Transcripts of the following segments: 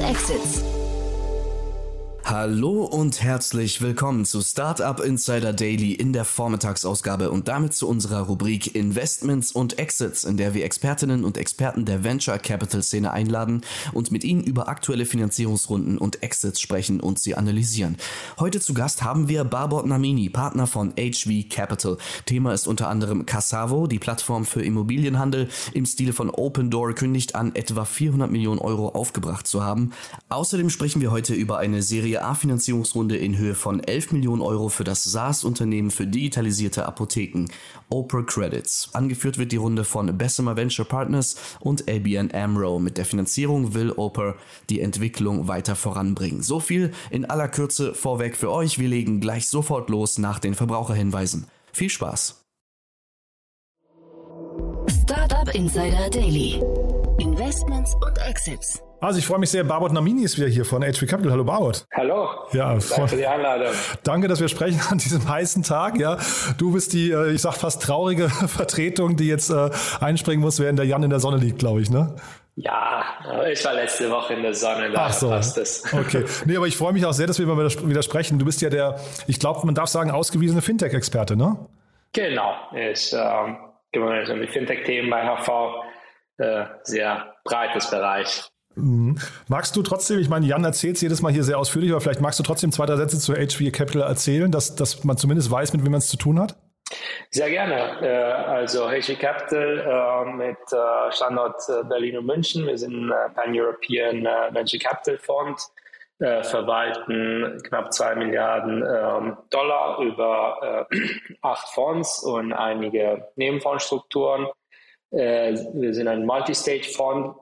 Exits. Hallo und herzlich willkommen zu Startup Insider Daily in der Vormittagsausgabe und damit zu unserer Rubrik Investments und Exits, in der wir Expertinnen und Experten der Venture Capital Szene einladen und mit ihnen über aktuelle Finanzierungsrunden und Exits sprechen und sie analysieren. Heute zu Gast haben wir Barbot Namini, Partner von HV Capital. Thema ist unter anderem Cassavo, die Plattform für Immobilienhandel im Stile von Open Door kündigt an, etwa 400 Millionen Euro aufgebracht zu haben. Außerdem sprechen wir heute über eine Serie A-Finanzierungsrunde in Höhe von 11 Millionen Euro für das SaaS-Unternehmen für digitalisierte Apotheken, Oprah Credits. Angeführt wird die Runde von Bessemer Venture Partners und ABN AMRO. Mit der Finanzierung will Oprah die Entwicklung weiter voranbringen. So viel in aller Kürze vorweg für euch. Wir legen gleich sofort los nach den Verbraucherhinweisen. Viel Spaß! Startup Insider Daily. Investments und Exits. Also ich freue mich sehr, Barbot Namini ist wieder hier von HV Capital. Hallo Barbot. Hallo. Ja, Danke für die Einladung. Danke, dass wir sprechen an diesem heißen Tag. Ja, du bist die, äh, ich sag fast traurige Vertretung, die jetzt äh, einspringen muss, während der Jan in der Sonne liegt, glaube ich, ne? Ja, ich war letzte Woche in der Sonne, da Ach so. passt es. Okay. Nee, aber ich freue mich auch sehr, dass wir wieder sprechen. Du bist ja der, ich glaube, man darf sagen, ausgewiesene Fintech-Experte, ne? Genau. Ich ähm, kümmere mich um die Fintech-Themen bei HV. Äh, sehr breites Bereich. Mhm. Magst du trotzdem, ich meine, Jan erzählt jedes Mal hier sehr ausführlich, aber vielleicht magst du trotzdem zwei, drei Sätze zu HV Capital erzählen, dass, dass man zumindest weiß, mit wem man es zu tun hat? Sehr gerne. Äh, also HV Capital äh, mit äh, Standort Berlin und München. Wir sind ein Pan-European Venture Capital Fund, verwalten knapp zwei Milliarden ähm, Dollar über acht Fonds und einige Nebenfondsstrukturen. Wir sind ein Multistage-Fond,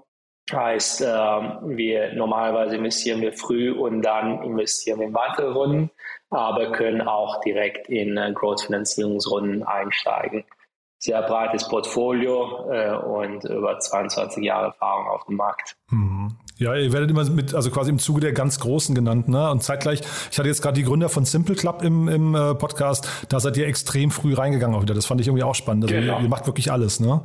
Heißt, äh, wir normalerweise investieren wir früh und dann investieren wir in weitere Runden, aber können auch direkt in äh, Growth-Finanzierungsrunden einsteigen. Sehr breites Portfolio äh, und über 22 Jahre Erfahrung auf dem Markt. Mhm. Ja, ihr werdet immer mit, also quasi im Zuge der ganz Großen genannt, ne? Und zeitgleich, ich hatte jetzt gerade die Gründer von Simple Club im, im äh, Podcast, da seid ihr extrem früh reingegangen auch wieder. Das fand ich irgendwie auch spannend. Also genau. ihr, ihr macht wirklich alles, ne?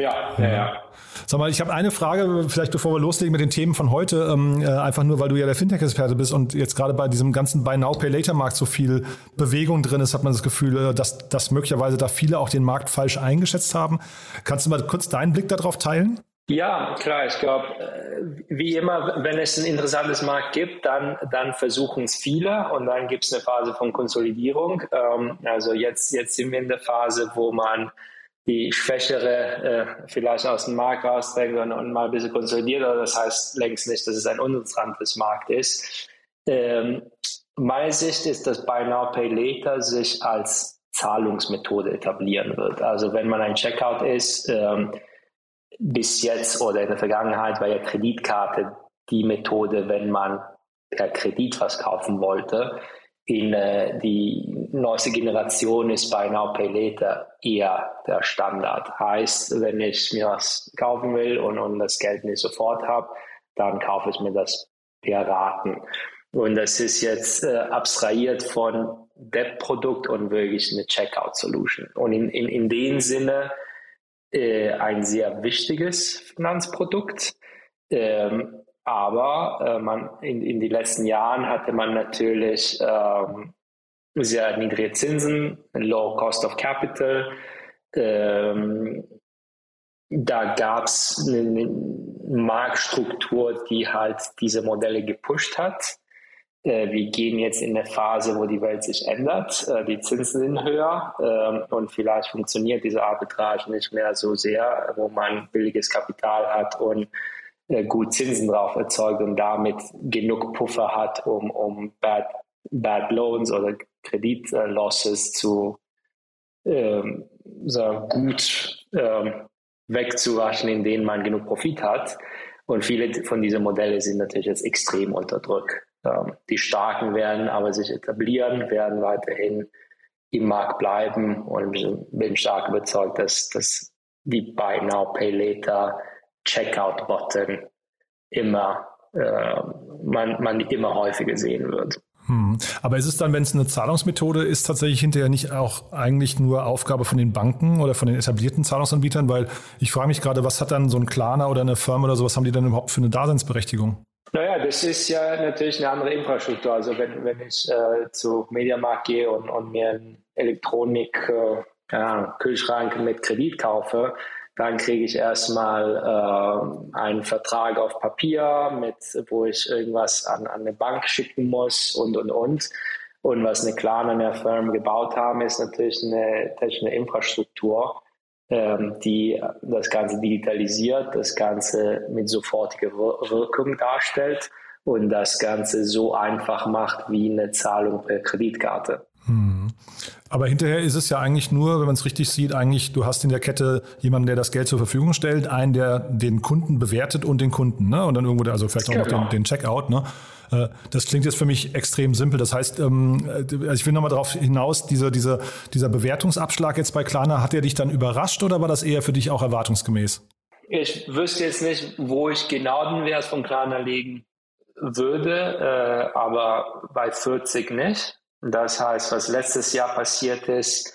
Ja, ja, ja. Sag mal, ich habe eine Frage, vielleicht bevor wir loslegen mit den Themen von heute, ähm, äh, einfach nur, weil du ja der Fintech-Experte bist und jetzt gerade bei diesem ganzen Buy Now, Pay Later-Markt so viel Bewegung drin ist, hat man das Gefühl, äh, dass, dass möglicherweise da viele auch den Markt falsch eingeschätzt haben. Kannst du mal kurz deinen Blick darauf teilen? Ja, klar. Ich glaube, äh, wie immer, wenn es ein interessantes Markt gibt, dann, dann versuchen es viele und dann gibt es eine Phase von Konsolidierung. Ähm, also jetzt, jetzt sind wir in der Phase, wo man die Schwächere äh, vielleicht aus dem Markt rausdrängen und, und mal ein bisschen konsolidiert. Aber das heißt längst nicht, dass es ein uninteressantes Markt ist. Ähm, meine Sicht ist, dass Buy Now Pay Later sich als Zahlungsmethode etablieren wird. Also wenn man ein Checkout ist, ähm, bis jetzt oder in der Vergangenheit war ja Kreditkarte die Methode, wenn man per Kredit was kaufen wollte in äh, die neueste Generation ist Buy Now Pay Later eher der Standard. Heißt, wenn ich mir was kaufen will und, und das Geld nicht sofort habe, dann kaufe ich mir das per Raten. Und das ist jetzt äh, abstrahiert von Debt-Produkt und wirklich eine Checkout-Solution. Und in, in, in dem Sinne äh, ein sehr wichtiges Finanzprodukt. Ähm, aber äh, man, in, in den letzten Jahren hatte man natürlich ähm, sehr niedrige Zinsen, low cost of capital. Ähm, da gab es eine, Marktstruktur, die halt diese Modelle gepusht hat. Äh, wir gehen jetzt in eine Phase, wo die Welt sich ändert. Äh, die Zinsen sind höher äh, und vielleicht funktioniert diese Arbitrage nicht mehr so sehr, wo man billiges Kapital hat und gut Zinsen drauf erzeugt und damit genug Puffer hat, um, um Bad, Bad Loans oder Kreditlosses zu ähm, so gut ähm, wegzuwaschen, in denen man genug Profit hat. Und viele von diesen Modellen sind natürlich jetzt extrem unter Druck. Ähm, die Starken werden aber sich etablieren, werden weiterhin im Markt bleiben und bin stark überzeugt, dass, dass die Buy Now, Pay Later Checkout-Button immer, äh, man, man immer häufiger sehen wird. Hm. Aber ist es dann, wenn es eine Zahlungsmethode ist, tatsächlich hinterher nicht auch eigentlich nur Aufgabe von den Banken oder von den etablierten Zahlungsanbietern? Weil ich frage mich gerade, was hat dann so ein Klarner oder eine Firma oder sowas, haben die dann überhaupt für eine Daseinsberechtigung? Naja, das ist ja natürlich eine andere Infrastruktur. Also wenn, wenn ich äh, zu Mediamarkt gehe und, und mir einen Elektronik, äh, Kühlschrank mit Kredit kaufe, dann kriege ich erstmal äh, einen Vertrag auf Papier, mit, wo ich irgendwas an, an eine Bank schicken muss und, und, und. Und was eine Klarna und der Firma gebaut haben, ist natürlich eine technische Infrastruktur, ähm, die das Ganze digitalisiert, das Ganze mit sofortiger Wirkung darstellt und das Ganze so einfach macht wie eine Zahlung per Kreditkarte. Hm. Aber hinterher ist es ja eigentlich nur, wenn man es richtig sieht, eigentlich, du hast in der Kette jemanden, der das Geld zur Verfügung stellt, einen, der den Kunden bewertet und den Kunden, ne? Und dann irgendwo, also vielleicht auch noch den, genau. den Checkout, ne? Äh, das klingt jetzt für mich extrem simpel. Das heißt, ähm, also ich will nochmal darauf hinaus, diese, diese, dieser Bewertungsabschlag jetzt bei Klarna, hat er dich dann überrascht oder war das eher für dich auch erwartungsgemäß? Ich wüsste jetzt nicht, wo ich genau den Wert von Klarna legen würde, äh, aber bei 40 nicht. Das heißt, was letztes Jahr passiert ist,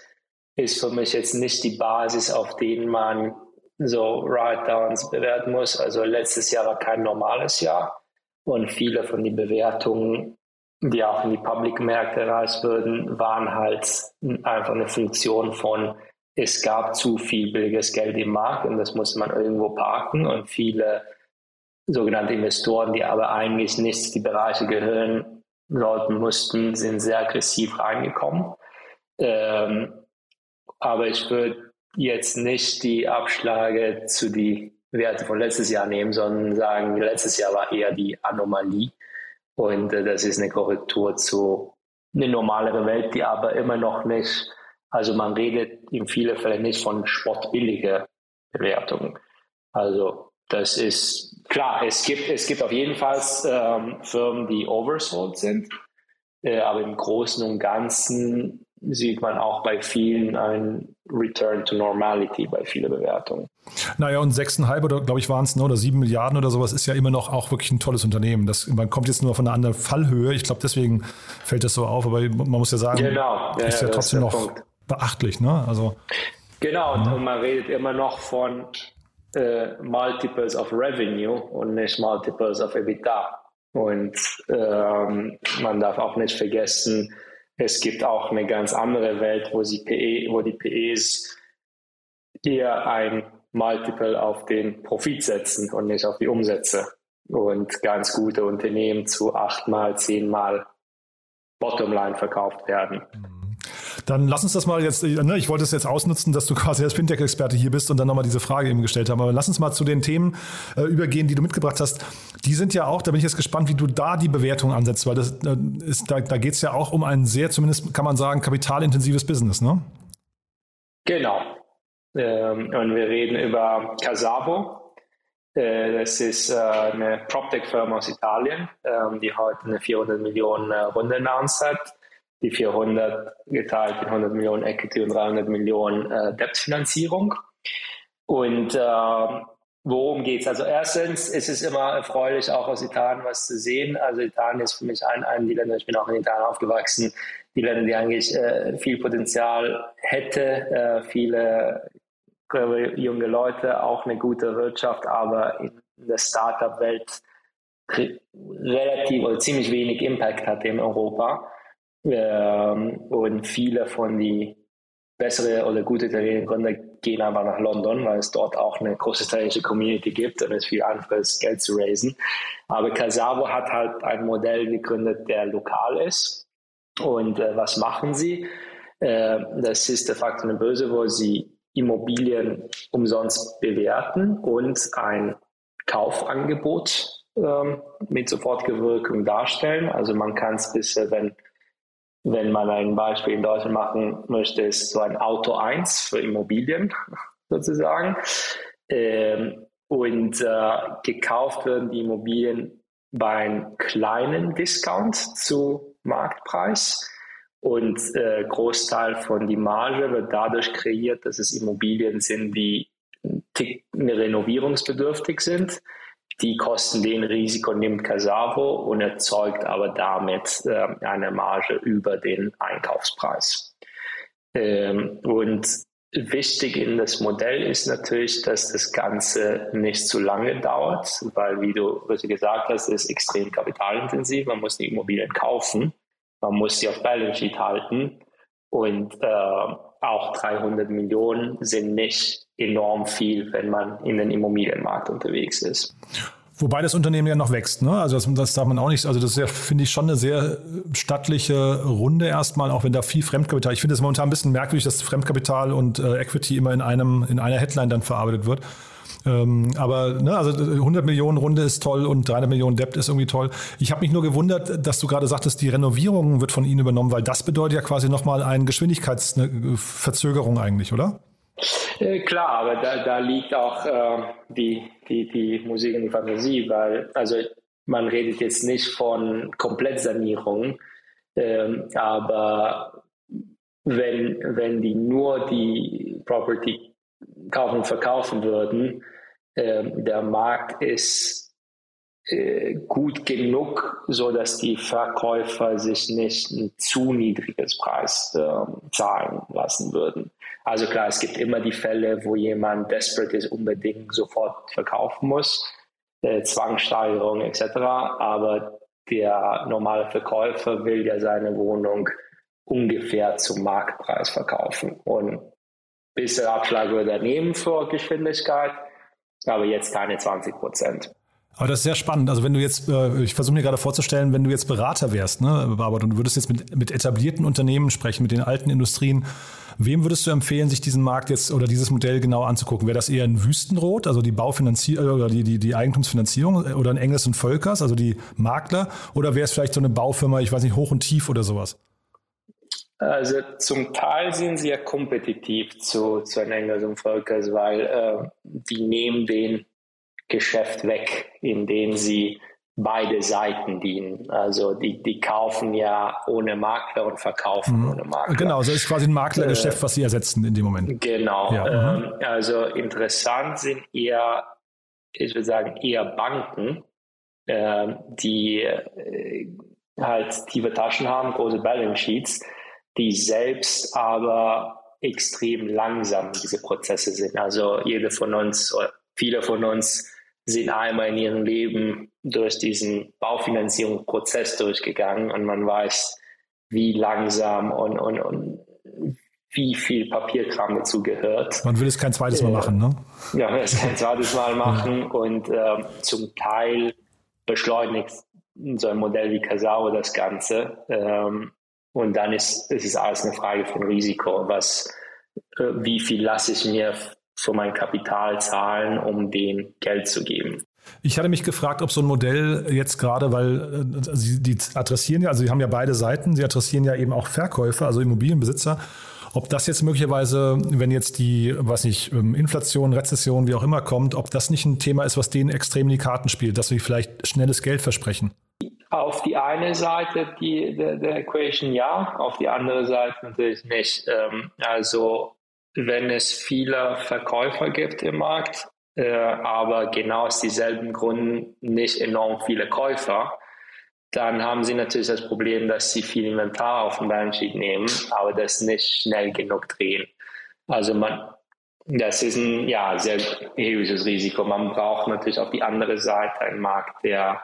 ist für mich jetzt nicht die Basis, auf denen man so Write-Downs bewerten muss. Also letztes Jahr war kein normales Jahr und viele von den Bewertungen, die auch in die Public-Märkte erreicht würden, waren halt einfach eine Funktion von, es gab zu viel billiges Geld im Markt und das musste man irgendwo parken und viele sogenannte Investoren, die aber eigentlich nicht die Bereiche gehören, sollten mussten, sind sehr aggressiv reingekommen. Ähm, aber ich würde jetzt nicht die Abschläge zu die Werte von letztes Jahr nehmen, sondern sagen, letztes Jahr war eher die Anomalie. Und äh, das ist eine Korrektur zu eine normalere Welt, die aber immer noch nicht, also man redet in vielen Fällen nicht von spottbilliger Bewertungen. Also das ist klar, es gibt, es gibt auf jeden Fall ähm, Firmen, die oversold sind, äh, aber im Großen und Ganzen sieht man auch bei vielen ein Return to Normality bei vielen Bewertungen. Naja, und 6,5 oder glaube ich waren es, ne, oder 7 Milliarden oder sowas ist ja immer noch auch wirklich ein tolles Unternehmen. Das, man kommt jetzt nur von einer anderen Fallhöhe. Ich glaube, deswegen fällt das so auf, aber man muss ja sagen, genau. ja, ist ja, ja trotzdem noch Punkt. beachtlich. Ne? Also, genau, ja. und man redet immer noch von äh, Multiples of Revenue und nicht Multiples of EBITDA. Und ähm, man darf auch nicht vergessen, es gibt auch eine ganz andere Welt, wo, sie PE, wo die PEs eher ein Multiple auf den Profit setzen und nicht auf die Umsätze. Und ganz gute Unternehmen zu achtmal, zehnmal Bottomline verkauft werden. Mhm. Dann lass uns das mal jetzt, ne, ich wollte es jetzt ausnutzen, dass du quasi als Fintech-Experte hier bist und dann nochmal diese Frage eben gestellt haben. Aber lass uns mal zu den Themen äh, übergehen, die du mitgebracht hast. Die sind ja auch, da bin ich jetzt gespannt, wie du da die Bewertung ansetzt, weil das äh, ist, da, da geht es ja auch um ein sehr, zumindest kann man sagen, kapitalintensives Business, ne? Genau. Ähm, und wir reden über Casavo. Äh, das ist äh, eine PropTech-Firma aus Italien, ähm, die heute eine 400 Millionen äh, Runde announced hat die 400 geteilt in 100 Millionen Equity und 300 Millionen äh, Debtfinanzierung. Und äh, worum es? Also erstens ist es immer erfreulich, auch aus Italien was zu sehen. Also Italien ist für mich ein, ein die Länder, ich bin auch in Italien aufgewachsen, die Länder, die eigentlich äh, viel Potenzial hätte, äh, viele junge Leute, auch eine gute Wirtschaft, aber in der Startup-Welt relativ oder ziemlich wenig Impact hat in Europa. Ähm, und viele von die bessere oder gute italienischen Gründer gehen einfach nach London, weil es dort auch eine große italienische Community gibt und es viel einfacher ist, Geld zu raisen. Aber Casavo hat halt ein Modell gegründet, der lokal ist. Und äh, was machen sie? Äh, das ist de facto eine Börse, wo sie Immobilien umsonst bewerten und ein Kaufangebot ähm, mit sofortiger Wirkung darstellen. Also man kann es bisher, wenn wenn man ein Beispiel in Deutschland machen möchte, ist so ein Auto 1 für Immobilien sozusagen. Ähm, und äh, gekauft werden die Immobilien bei einem kleinen Discount zu Marktpreis. Und äh, Großteil von die Marge wird dadurch kreiert, dass es Immobilien sind, die renovierungsbedürftig sind die Kosten den Risiko nimmt Casavo und erzeugt aber damit äh, eine Marge über den Einkaufspreis. Ähm, und wichtig in das Modell ist natürlich, dass das Ganze nicht zu lange dauert, weil, wie du gesagt hast, ist extrem kapitalintensiv. Man muss die Immobilien kaufen, man muss sie auf Balance Sheet halten und äh, auch 300 Millionen sind nicht enorm viel, wenn man in den Immobilienmarkt unterwegs ist. Wobei das Unternehmen ja noch wächst, ne? Also das, das darf man auch nicht, also das ja, finde ich, schon eine sehr stattliche Runde erstmal, auch wenn da viel Fremdkapital. Ich finde es momentan ein bisschen merkwürdig, dass Fremdkapital und äh, Equity immer in einem, in einer Headline dann verarbeitet wird. Ähm, aber ne, also 100 Millionen Runde ist toll und 300 Millionen Debt ist irgendwie toll. Ich habe mich nur gewundert, dass du gerade sagtest, die Renovierung wird von Ihnen übernommen, weil das bedeutet ja quasi nochmal eine Geschwindigkeitsverzögerung eigentlich, oder? Äh, klar, aber da, da liegt auch äh, die, die, die Musik und die Fantasie, weil also man redet jetzt nicht von Komplettsanierung, ähm, aber wenn, wenn die nur die Property kaufen und verkaufen würden, äh, der Markt ist äh, gut genug, so dass die Verkäufer sich nicht ein zu niedriges Preis äh, zahlen lassen würden. Also klar, es gibt immer die Fälle, wo jemand desperate ist, unbedingt sofort verkaufen muss, äh, Zwangssteigerung etc. Aber der normale Verkäufer will ja seine Wohnung ungefähr zum Marktpreis verkaufen. Und bisschen Abschlag würde er nehmen für Geschwindigkeit, aber jetzt keine 20 Prozent. Aber das ist sehr spannend. Also wenn du jetzt, äh, ich versuche mir gerade vorzustellen, wenn du jetzt Berater wärst, ne, Barbara, und du würdest jetzt mit, mit etablierten Unternehmen sprechen, mit den alten Industrien, wem würdest du empfehlen, sich diesen Markt jetzt oder dieses Modell genau anzugucken? Wäre das eher ein Wüstenrot, also die Baufinanzierung oder die, die, die Eigentumsfinanzierung oder ein Engels und Völkers, also die Makler? Oder wäre es vielleicht so eine Baufirma, ich weiß nicht, hoch und tief oder sowas? Also zum Teil sind sie ja kompetitiv zu, zu Engels und Völkers, weil äh, die nehmen den Geschäft weg, in dem sie beide Seiten dienen. Also die, die kaufen ja ohne Makler und verkaufen mhm. ohne Makler. Genau, so ist quasi ein Maklergeschäft, äh, was sie ersetzen in dem Moment. Genau. Ja. Ähm, also interessant sind eher, ich würde sagen, eher Banken, äh, die äh, halt tiefe Taschen haben, große Balance Sheets, die selbst aber extrem langsam diese Prozesse sind. Also jede von uns, viele von uns sind einmal in ihrem Leben durch diesen Baufinanzierungsprozess durchgegangen und man weiß, wie langsam und, und, und wie viel Papierkram dazu gehört. Man will es kein zweites Mal machen, ne? Ja, man will es kein zweites Mal machen ja. und äh, zum Teil beschleunigt so ein Modell wie Casao das Ganze. Ähm, und dann ist, ist es alles eine Frage von Risiko. Was, äh, wie viel lasse ich mir für mein Kapital zahlen, um den Geld zu geben. Ich hatte mich gefragt, ob so ein Modell jetzt gerade, weil äh, sie die adressieren ja, also sie haben ja beide Seiten, sie adressieren ja eben auch Verkäufer, also Immobilienbesitzer, ob das jetzt möglicherweise, wenn jetzt die, was nicht, ähm, Inflation, Rezession, wie auch immer kommt, ob das nicht ein Thema ist, was denen extrem in die Karten spielt, dass sie vielleicht schnelles Geld versprechen. Auf die eine Seite die, der, der Equation ja, auf die andere Seite natürlich nicht. Ähm, also wenn es viele Verkäufer gibt im Markt, äh, aber genau aus dieselben Gründen nicht enorm viele Käufer, dann haben sie natürlich das Problem, dass sie viel Inventar auf den Balance Sheet nehmen, aber das nicht schnell genug drehen. Also man, das ist ein ja, sehr erhebliches Risiko. Man braucht natürlich auf die andere Seite einen Markt, der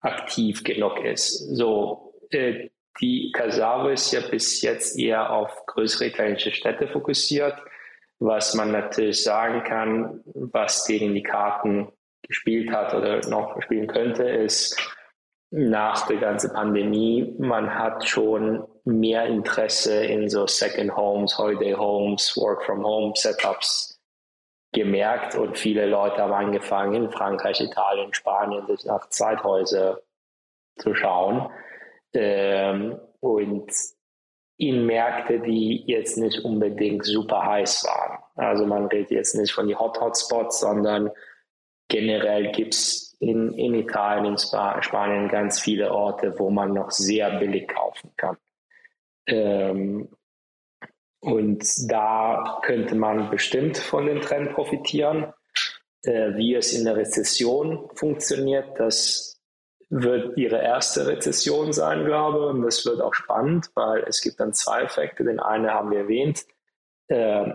aktiv genug ist. So, äh, die Casavo ist ja bis jetzt eher auf größere italienische Städte fokussiert. Was man natürlich sagen kann, was in die Karten gespielt hat oder noch spielen könnte, ist nach der ganzen Pandemie, man hat schon mehr Interesse in so Second Homes, Holiday Homes, Work from Home Setups gemerkt und viele Leute haben angefangen in Frankreich, Italien, Spanien sich nach Zeithäuser zu schauen. Ähm, und in Märkte, die jetzt nicht unbedingt super heiß waren. Also man redet jetzt nicht von den Hot-Hotspots, sondern generell gibt es in, in Italien, in Sp Spanien ganz viele Orte, wo man noch sehr billig kaufen kann. Ähm, und da könnte man bestimmt von dem Trend profitieren. Äh, wie es in der Rezession funktioniert, das wird ihre erste Rezession sein, glaube ich. Und das wird auch spannend, weil es gibt dann zwei Effekte. Den einen haben wir erwähnt. Äh,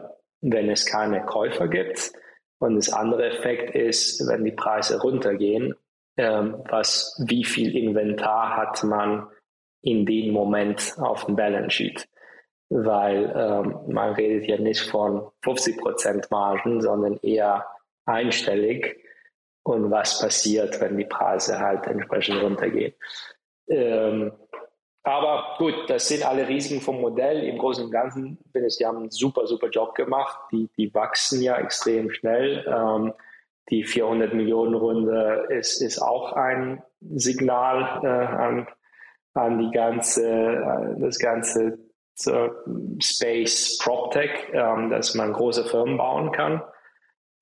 wenn es keine Käufer gibt. Und das andere Effekt ist, wenn die Preise runtergehen, ähm, was, wie viel Inventar hat man in dem Moment auf dem Balance Sheet? Weil ähm, man redet ja nicht von 50 Prozent Margen, sondern eher einstellig. Und was passiert, wenn die Preise halt entsprechend runtergehen? Ähm, aber gut, das sind alle Risiken vom Modell. Im Großen und Ganzen finde ich, die haben einen super, super Job gemacht. Die, die wachsen ja extrem schnell. Ähm, die 400 Millionen Runde ist, ist auch ein Signal äh, an, an die ganze, äh, das ganze Space PropTech, ähm, dass man große Firmen bauen kann.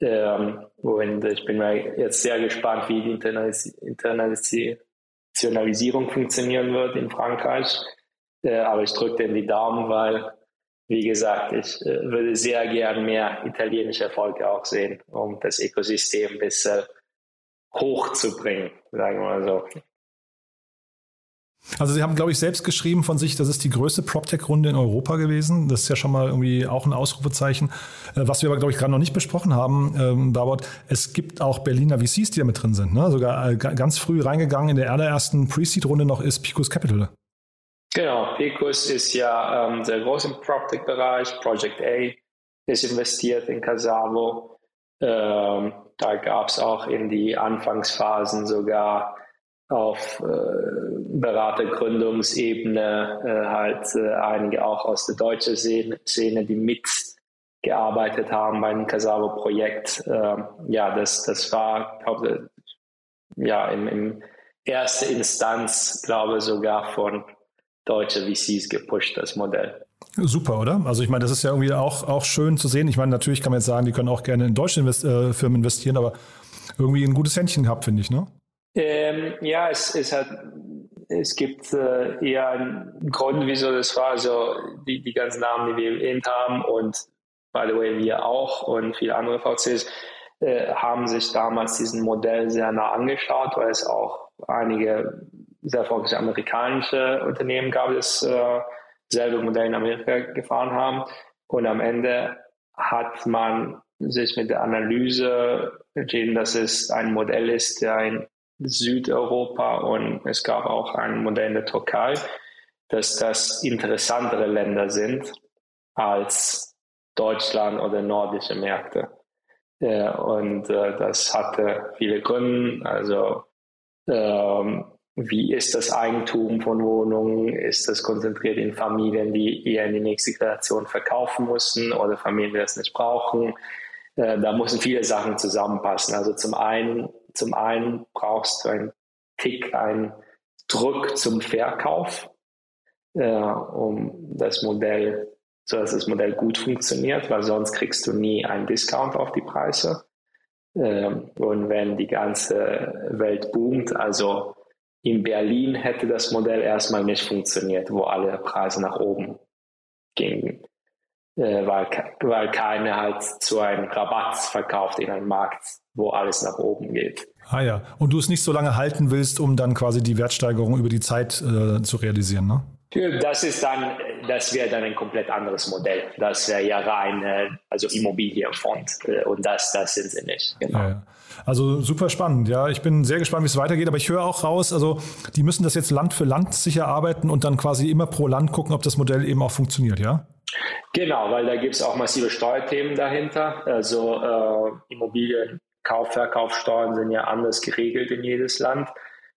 Ähm, und ich bin jetzt sehr gespannt, wie die Internalis Internalis Nationalisierung funktionieren wird in Frankreich. Äh, aber ich drücke denen die Daumen, weil, wie gesagt, ich äh, würde sehr gern mehr italienische Erfolge auch sehen, um das Ökosystem ein bisschen hochzubringen, sagen wir mal so. Also Sie haben, glaube ich, selbst geschrieben von sich, das ist die größte PropTech-Runde in Europa gewesen. Das ist ja schon mal irgendwie auch ein Ausrufezeichen. Äh, was wir aber, glaube ich, gerade noch nicht besprochen haben, ähm, Barbot, es gibt auch Berliner VCs, die da mit drin sind. Ne? Sogar äh, ganz früh reingegangen in der allerersten Pre-Seed-Runde noch ist Picos Capital. Genau, Picos ist ja ähm, sehr groß im PropTech-Bereich. Project A ist investiert in Casavo. Ähm, da gab es auch in die Anfangsphasen sogar auf äh, Beratergründungsebene äh, halt äh, einige auch aus der deutschen Szene, die mitgearbeitet haben beim Casavo-Projekt. Ähm, ja, das, das war, glaube ja, im, im erste Instanz, glaube sogar von deutschen VCs gepusht, das Modell. Super, oder? Also ich meine, das ist ja irgendwie auch, auch schön zu sehen. Ich meine, natürlich kann man jetzt sagen, die können auch gerne in deutsche Invest äh, Firmen investieren, aber irgendwie ein gutes Händchen gehabt, finde ich, ne? Ähm, ja, es, es, hat, es gibt äh, eher einen Grund, wieso das war. Also die, die ganzen Namen, die wir erwähnt haben und by the way, wir auch und viele andere VCs äh, haben sich damals diesen Modell sehr nah angeschaut, weil es auch einige sehr erfolgreiche amerikanische Unternehmen gab, die das äh, selbe Modell in Amerika gefahren haben. Und am Ende hat man sich mit der Analyse entschieden, dass es ein Modell ist, der in Südeuropa und es gab auch ein Modell in der Türkei, dass das interessantere Länder sind als Deutschland oder nordische Märkte. und äh, das hatte viele Gründe. Also ähm, wie ist das Eigentum von Wohnungen? Ist das konzentriert in Familien, die eher in die nächste Generation verkaufen müssen oder Familien, die das nicht brauchen? Äh, da müssen viele Sachen zusammenpassen. Also zum einen zum einen brauchst du einen Tick, einen Druck zum Verkauf, äh, um das Modell, so dass das Modell gut funktioniert, weil sonst kriegst du nie einen Discount auf die Preise. Ähm, und wenn die ganze Welt boomt, also in Berlin hätte das Modell erstmal nicht funktioniert, wo alle Preise nach oben gingen, äh, weil, weil keiner halt zu einem Rabatt verkauft in einem Markt, wo alles nach oben geht. Ah ja, und du es nicht so lange halten willst, um dann quasi die Wertsteigerung über die Zeit äh, zu realisieren, ne? Das ist dann, das wäre dann ein komplett anderes Modell. Das wäre ja rein, äh, also Immobilienfonds äh, und das, das sind sie nicht. Genau. Ja, ja. Also super spannend, ja. Ich bin sehr gespannt, wie es weitergeht, aber ich höre auch raus, also die müssen das jetzt Land für Land sicher arbeiten und dann quasi immer pro Land gucken, ob das Modell eben auch funktioniert, ja? Genau, weil da gibt es auch massive Steuerthemen dahinter. Also äh, Immobilien Kauf-Verkaufssteuern sind ja anders geregelt in jedes Land.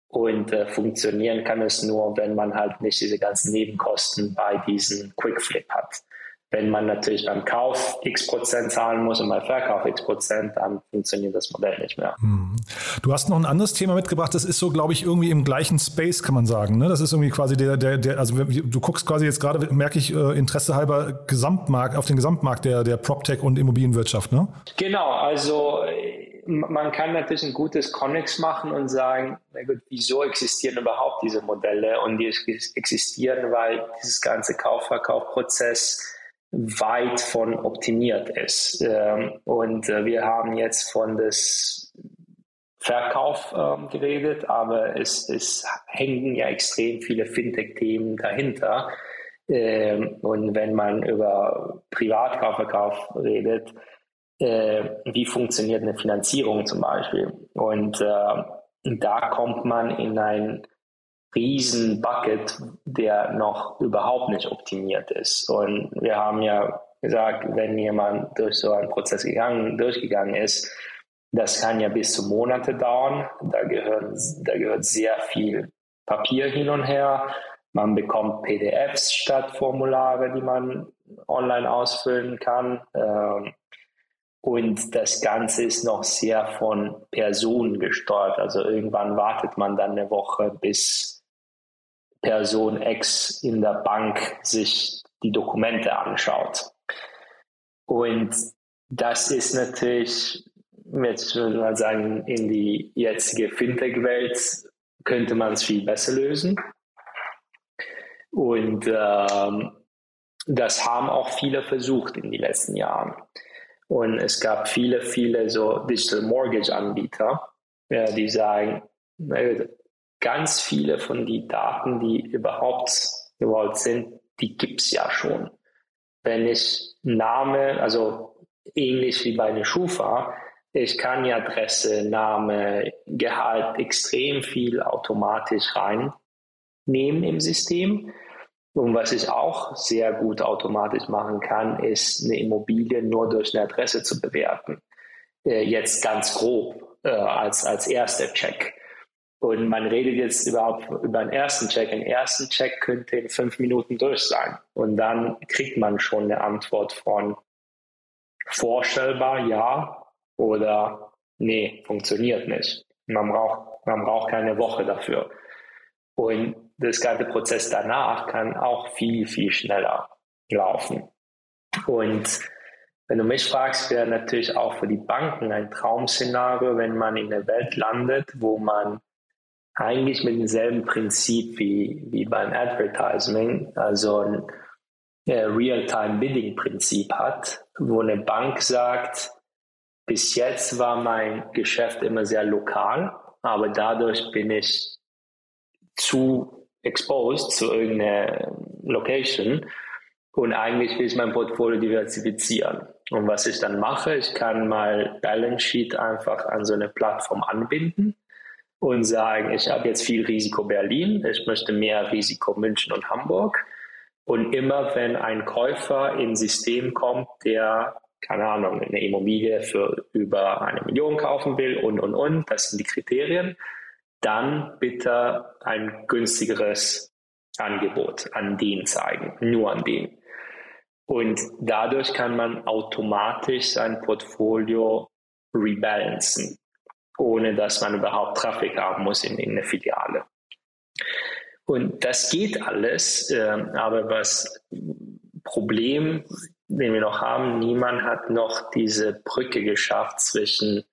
Und äh, funktionieren kann es nur, wenn man halt nicht diese ganzen Nebenkosten bei diesem Quick Flip hat. Wenn man natürlich beim Kauf x Prozent zahlen muss und beim Verkauf x Prozent, dann funktioniert das Modell nicht mehr. Hm. Du hast noch ein anderes Thema mitgebracht, das ist so, glaube ich, irgendwie im gleichen Space, kann man sagen. Ne? Das ist irgendwie quasi der, der, der, also du guckst quasi jetzt gerade, merke ich, äh, Interesse halber Gesamtmarkt, auf den Gesamtmarkt der, der PropTech und Immobilienwirtschaft, ne? Genau, also man kann natürlich ein gutes Connex machen und sagen, na gut, wieso existieren überhaupt diese Modelle? Und die existieren, weil dieses ganze Kaufverkaufprozess weit von optimiert ist. Ähm, und äh, wir haben jetzt von das Verkauf ähm, geredet, aber es, es hängen ja extrem viele Fintech-Themen dahinter, Ähm, und wenn man über Privatkaufverkauf redet, äh, wie funktioniert eine Finanzierung zum Beispiel? Und äh, da kommt man in ein riesen Bucket, der noch überhaupt nicht optimiert ist. Und wir haben ja gesagt, wenn jemand durch so einen Prozess gegangen, durchgegangen ist, das kann ja bis zu Monate dauern. Da, gehören, da gehört sehr viel Papier hin und her. Man bekommt PDFs statt Formulare, die man online ausfüllen kann. Ähm, und das Ganze ist noch sehr von Personen gesteuert. Also irgendwann wartet man dann eine Woche, bis Person X in der Bank sich die Dokumente anschaut. Und das ist natürlich, jetzt würde mal sagen, in die jetzige Fintech-Welt könnte man es viel besser lösen. Und ähm, das haben auch viele versucht in den letzten Jahren. Und es gab viele, viele so Digital Mortgage Anbieter, ja, die sagen, ganz viele von den Daten, die überhaupt gewollt sind, die gibt es ja schon. Wenn ich Name, also ähnlich wie bei einer Schufa, ich kann die Adresse, Name, Gehalt extrem viel automatisch reinnehmen im System. Und was ich auch sehr gut automatisch machen kann, ist eine Immobilie nur durch eine Adresse zu bewerten. Äh, jetzt ganz grob äh, als, als erster Check. Und man redet jetzt überhaupt über einen ersten Check. Ein ersten Check könnte in fünf Minuten durch sein. Und dann kriegt man schon eine Antwort von vorstellbar, ja oder nee, funktioniert nicht. Man braucht, man braucht keine Woche dafür. Und das ganze Prozess danach kann auch viel, viel schneller laufen. Und wenn du mich fragst, wäre natürlich auch für die Banken ein Traumszenario, wenn man in der Welt landet, wo man eigentlich mit demselben Prinzip wie, wie beim Advertising, also ein äh, Real-Time-Bidding-Prinzip hat, wo eine Bank sagt, bis jetzt war mein Geschäft immer sehr lokal, aber dadurch bin ich zu exposed zu irgendeiner Location und eigentlich will ich mein Portfolio diversifizieren. Und was ich dann mache, ich kann mal Balance Sheet einfach an so eine Plattform anbinden und sagen, ich habe jetzt viel Risiko Berlin, ich möchte mehr Risiko München und Hamburg. Und immer wenn ein Käufer ins System kommt, der, keine Ahnung, eine Immobilie für über eine Million kaufen will und, und, und, das sind die Kriterien, dann bitte ein günstigeres Angebot an den zeigen, nur an den. Und dadurch kann man automatisch sein Portfolio rebalancen, ohne dass man überhaupt Traffic haben muss in, in eine Filiale. Und das geht alles, äh, aber was Problem, den wir noch haben, niemand hat noch diese Brücke geschafft zwischen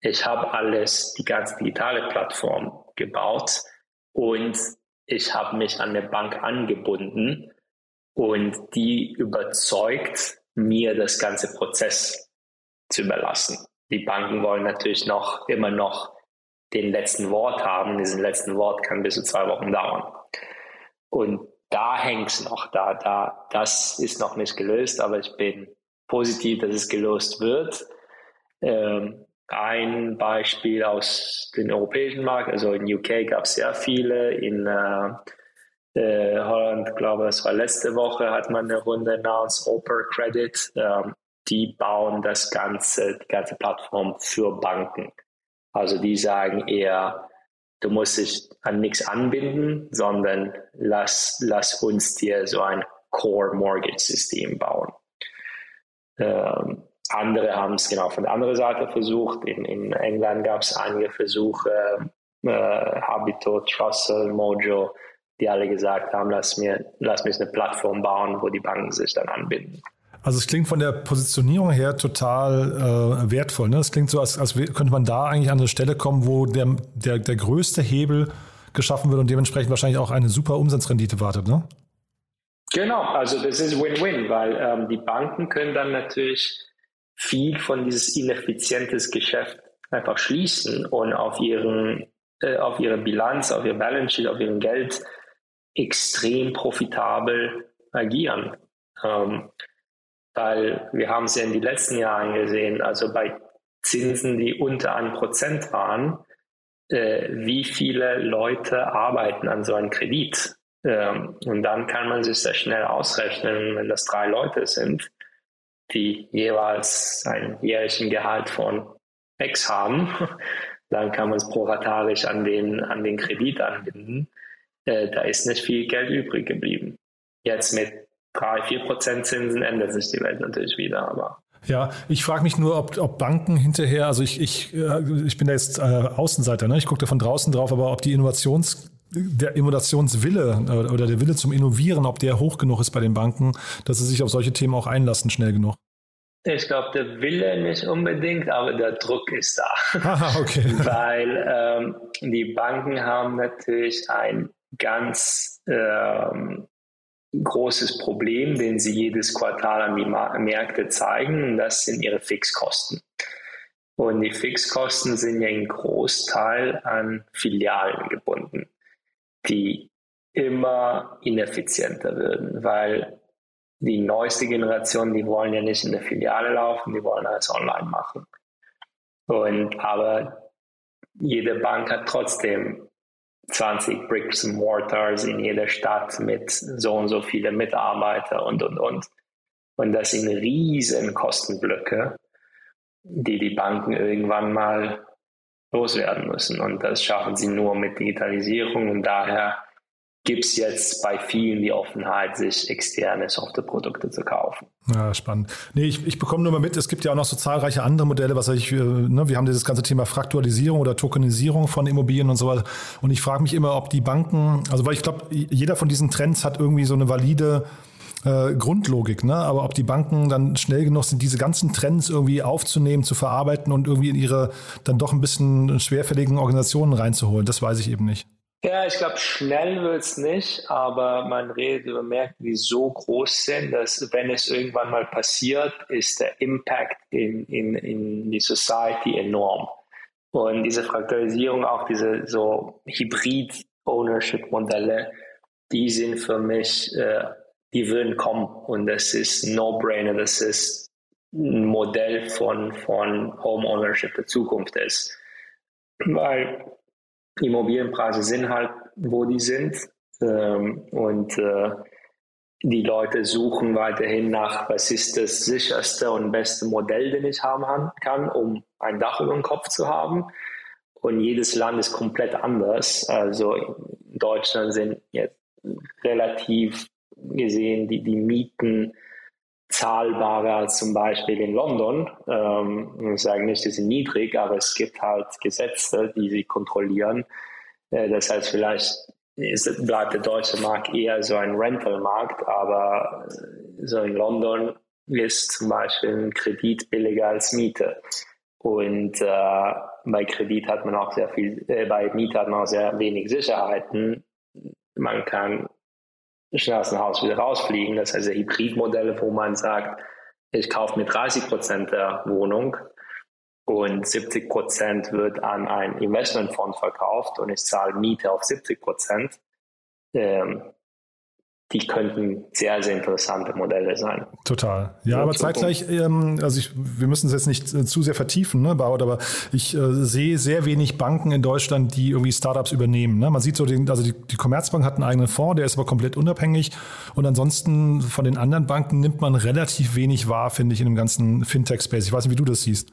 ich habe alles, die ganze digitale Plattform gebaut und ich habe mich an eine Bank angebunden und die überzeugt, mir das ganze Prozess zu überlassen. Die Banken wollen natürlich noch immer noch den letzten Wort haben. Diesen letzten Wort kann bis zu zwei Wochen dauern. Und da hängt es noch, da, da, das ist noch nicht gelöst, aber ich bin positiv, dass es gelöst wird. Ähm, ein Beispiel aus dem europäischen Markt, also in UK gab es sehr viele, in äh, äh, Holland, glaube ich, es war letzte Woche, hat man eine Runde namens Oper Credit. Ähm, die bauen das ganze, die ganze Plattform für Banken. Also die sagen eher, du musst dich an nichts anbinden, sondern lass, lass uns dir so ein Core Mortgage System bauen. Ähm, andere haben es genau von der anderen Seite versucht. In, in England gab es einige Versuche, äh, Habito, Trussell, Mojo, die alle gesagt haben, lass mir, lass mich eine Plattform bauen, wo die Banken sich dann anbinden. Also es klingt von der Positionierung her total äh, wertvoll. Ne? Es klingt so, als, als könnte man da eigentlich an eine Stelle kommen, wo der, der, der größte Hebel geschaffen wird und dementsprechend wahrscheinlich auch eine super Umsatzrendite wartet. Ne? Genau, also das ist Win-Win, weil ähm, die Banken können dann natürlich viel von dieses ineffizientes Geschäft einfach schließen und auf ihren äh, auf ihre Bilanz, auf ihr Balance Sheet, auf ihrem Geld extrem profitabel agieren. Ähm, weil wir haben es ja in den letzten Jahren gesehen, also bei Zinsen, die unter einem Prozent waren, äh, wie viele Leute arbeiten an so einem Kredit. Ähm, und dann kann man sich sehr schnell ausrechnen, wenn das drei Leute sind, die jeweils ein jährlichen Gehalt von X haben, dann kann man es proratarisch an den, an den Kredit anbinden. Äh, da ist nicht viel Geld übrig geblieben. Jetzt mit drei, vier Prozent Zinsen ändert sich die Welt natürlich wieder, aber ja, ich frage mich nur, ob, ob Banken hinterher, also ich, ich, äh, ich bin da jetzt äh, Außenseiter, ne? ich gucke da von draußen drauf, aber ob die Innovations, der Innovationswille äh, oder der Wille zum Innovieren, ob der hoch genug ist bei den Banken, dass sie sich auf solche Themen auch einlassen, schnell genug. Ich glaube, der Wille nicht unbedingt, aber der Druck ist da. Aha, okay. Weil ähm, die Banken haben natürlich ein ganz ähm, großes Problem, den sie jedes Quartal an die Märkte zeigen, und das sind ihre Fixkosten. Und die Fixkosten sind ja in Großteil an Filialen gebunden, die immer ineffizienter werden, weil die neueste Generation, die wollen ja nicht in der Filiale laufen, die wollen alles online machen. Und aber jede Bank hat trotzdem 20 Bricks and Mortars in jeder Stadt mit so und so viele Mitarbeiter und, und, und. Und das sind riesen Kostenblöcke, die die Banken irgendwann mal loswerden müssen. Und das schaffen sie nur mit Digitalisierung. Und daher gibt es jetzt bei vielen die Offenheit, sich externe Softwareprodukte zu kaufen. Ja, spannend. Nee, ich, ich bekomme nur mal mit, es gibt ja auch noch so zahlreiche andere Modelle, was ich, äh, ne, wir haben dieses ganze Thema Fraktualisierung oder Tokenisierung von Immobilien und so weiter. Und ich frage mich immer, ob die Banken, also weil ich glaube, jeder von diesen Trends hat irgendwie so eine valide äh, Grundlogik, ne? Aber ob die Banken dann schnell genug sind, diese ganzen Trends irgendwie aufzunehmen, zu verarbeiten und irgendwie in ihre dann doch ein bisschen schwerfälligen Organisationen reinzuholen, das weiß ich eben nicht. Ja, ich glaube, schnell wird es nicht, aber man redet über Märkte, die so groß sind, dass wenn es irgendwann mal passiert, ist der Impact in, in, in die Society enorm. Und diese Frakturalisierung, auch diese so Hybrid-Ownership-Modelle, die sind für mich, äh, die würden kommen. Und das ist No-Brainer, das ist ein Modell von, von Home-Ownership der Zukunft ist. Weil Immobilienpreise sind halt, wo die sind. Ähm, und äh, die Leute suchen weiterhin nach, was ist das sicherste und beste Modell, den ich haben kann, um ein Dach über dem Kopf zu haben. Und jedes Land ist komplett anders. Also in Deutschland sind jetzt relativ gesehen die, die Mieten zahlbarer als zum Beispiel in London. Ähm, ich sage nicht, die sind niedrig, aber es gibt halt Gesetze, die sie kontrollieren. Äh, das heißt, vielleicht ist, bleibt der deutsche Markt eher so ein Rental-Markt, aber so in London ist zum Beispiel ein Kredit billiger als Miete. Und äh, bei Kredit hat man auch sehr viel, äh, bei Miete hat man auch sehr wenig Sicherheiten. Man kann schnell aus dem Haus wieder rausfliegen. Das heißt, Hybridmodelle, wo man sagt, ich kaufe mir 30 Prozent der Wohnung und 70 Prozent wird an einen Investmentfonds verkauft und ich zahle Miete auf 70 Prozent. Ähm, die könnten sehr, sehr interessante Modelle sein. Total. Ja, aber zeitgleich, ähm, also ich, wir müssen es jetzt nicht äh, zu sehr vertiefen, ne, Baut, aber ich äh, sehe sehr wenig Banken in Deutschland, die irgendwie Startups übernehmen. Ne? Man sieht so, den, also die, die Commerzbank hat einen eigenen Fonds, der ist aber komplett unabhängig. Und ansonsten von den anderen Banken nimmt man relativ wenig wahr, finde ich, in dem ganzen Fintech-Space. Ich weiß nicht, wie du das siehst.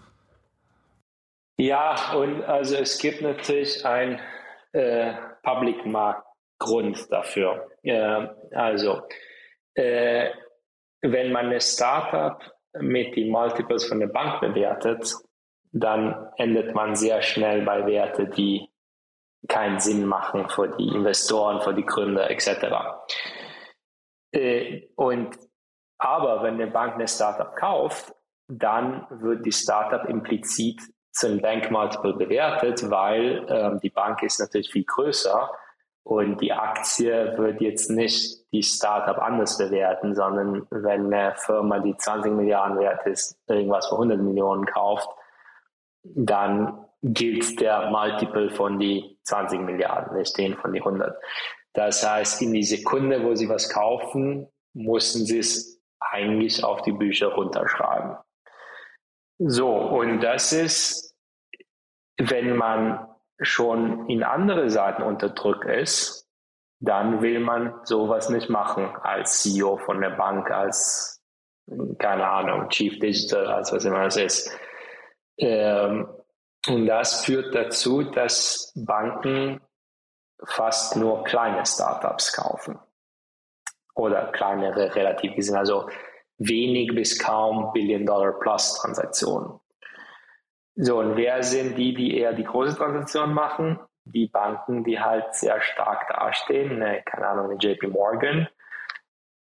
Ja, und also es gibt natürlich ein äh, Public-Markt Grund dafür. Äh, also, äh, wenn man ein Startup mit den Multiples von der Bank bewertet, dann endet man sehr schnell bei Werte, die keinen Sinn machen für die Investoren, für die Gründer etc. Äh, und aber wenn eine Bank eine Startup kauft, dann wird die Startup implizit zum Bank Multiple bewertet, weil ähm, die Bank ist natürlich viel größer und die Aktie wird jetzt nicht die Startup anders bewerten, sondern wenn eine Firma, die 20 Milliarden wert ist, irgendwas für 100 Millionen kauft, dann gilt der Multiple von die 20 Milliarden, nicht den von die 100. Das heißt, in die Sekunde, wo sie was kaufen, mussten sie es eigentlich auf die Bücher runterschreiben. So, und das ist, wenn man schon in andere Seiten unter Druck ist, dann will man sowas nicht machen als CEO von der Bank, als, keine Ahnung, Chief Digital, als was immer es ist. Ähm, und das führt dazu, dass Banken fast nur kleine Startups kaufen oder kleinere relativ gesehen, also wenig bis kaum Billion-Dollar-Plus-Transaktionen. So, und wer sind die, die eher die große Transaktion machen? Die Banken, die halt sehr stark dastehen, ne, keine Ahnung, eine JP Morgan,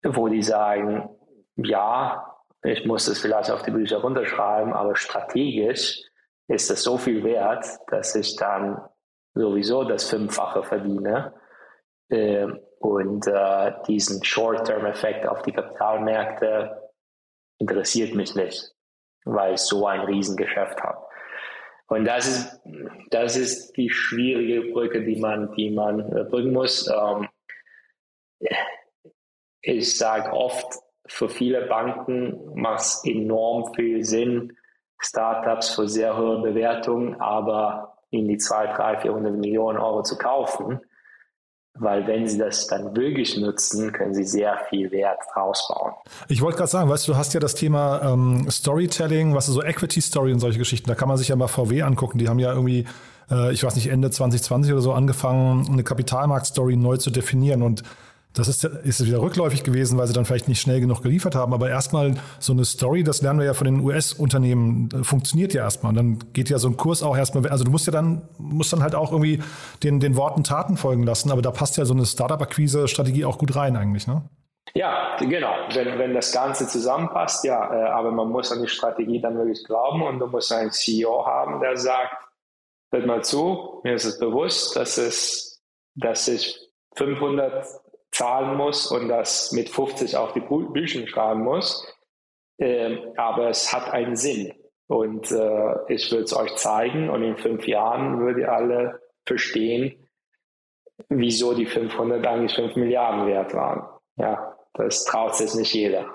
wo die sagen, ja, ich muss das vielleicht auf die Bücher runterschreiben, aber strategisch ist das so viel wert, dass ich dann sowieso das Fünffache verdiene. Äh, und äh, diesen Short-Term-Effekt auf die Kapitalmärkte interessiert mich nicht, weil ich so ein Riesengeschäft habe. Und das ist, das ist die schwierige Brücke, die man, die man äh, brücken muss. Ähm, ich sage oft, für viele Banken macht es enorm viel Sinn, Startups für sehr hohe Bewertungen, aber in die 200, 300, 400 Millionen Euro zu kaufen, weil wenn sie das dann wirklich nutzen, können sie sehr viel Wert rausbauen. Ich wollte gerade sagen, weißt du, du hast ja das Thema ähm, Storytelling, was ist so Equity Story und solche Geschichten. Da kann man sich ja mal VW angucken. Die haben ja irgendwie, äh, ich weiß nicht, Ende 2020 oder so angefangen, eine Kapitalmarkt-Story neu zu definieren und das ist, ist wieder rückläufig gewesen, weil sie dann vielleicht nicht schnell genug geliefert haben. Aber erstmal so eine Story, das lernen wir ja von den US-Unternehmen, äh, funktioniert ja erstmal. Und dann geht ja so ein Kurs auch erstmal, also du musst ja dann, musst dann halt auch irgendwie den, den Worten Taten folgen lassen. Aber da passt ja so eine Startup-Akquise-Strategie auch gut rein eigentlich, ne? Ja, genau. Wenn, wenn das Ganze zusammenpasst, ja. Äh, aber man muss an die Strategie dann wirklich glauben und du musst einen CEO haben, der sagt, hört mal zu, mir ist es bewusst, dass es, dass ich 500 zahlen muss und das mit 50 auf die Bücher schreiben muss. Ähm, aber es hat einen Sinn. Und äh, ich würde es euch zeigen und in fünf Jahren würdet ihr alle verstehen, wieso die 500 eigentlich 5 Milliarden wert waren. Ja, das traut sich nicht jeder.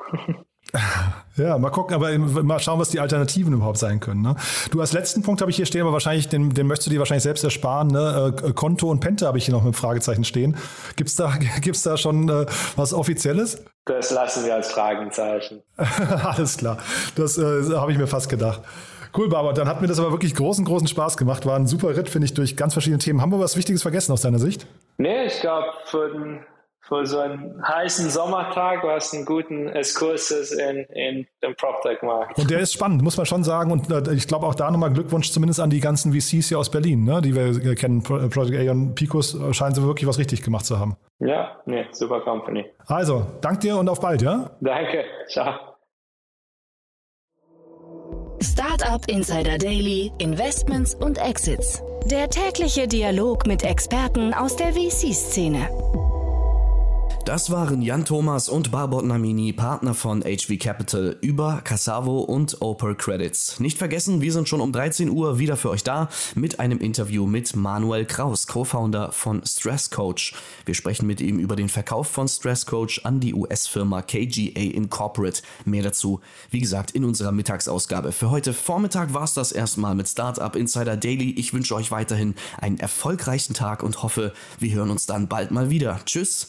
Ja, mal gucken, aber mal schauen, was die Alternativen überhaupt sein können. Ne? Du als letzten Punkt habe ich hier stehen, aber wahrscheinlich, den, den möchtest du dir wahrscheinlich selbst ersparen. Ne? Äh, Konto und Pente habe ich hier noch mit Fragezeichen stehen. Gibt's da, gibt's da schon äh, was Offizielles? Das lassen wir als Fragezeichen. Alles klar. Das äh, habe ich mir fast gedacht. Cool, Barbara. Dann hat mir das aber wirklich großen, großen Spaß gemacht. War ein super Ritt, finde ich, durch ganz verschiedene Themen. Haben wir was Wichtiges vergessen aus deiner Sicht? Nee, ich glaube, für den für so einen heißen Sommertag war es einen guten Exkursus in, in den PropTech-Markt. Und der ist spannend, muss man schon sagen. Und äh, ich glaube auch da nochmal Glückwunsch zumindest an die ganzen VCs hier aus Berlin, ne, die wir kennen. Project A und Picos äh, scheinen sie wirklich was richtig gemacht zu haben. Ja, nee, super Company. Also, dank dir und auf bald, ja? Danke, ciao. Startup Insider Daily, Investments und Exits. Der tägliche Dialog mit Experten aus der VC-Szene. Das waren Jan Thomas und Barbot Namini, Partner von HV Capital über Cassavo und Oper Credits. Nicht vergessen, wir sind schon um 13 Uhr wieder für euch da mit einem Interview mit Manuel Kraus, Co-Founder von Stress Coach. Wir sprechen mit ihm über den Verkauf von Stress Coach an die US-Firma KGA Incorporate. Mehr dazu, wie gesagt, in unserer Mittagsausgabe. Für heute Vormittag war es das erstmal mit Startup Insider Daily. Ich wünsche euch weiterhin einen erfolgreichen Tag und hoffe, wir hören uns dann bald mal wieder. Tschüss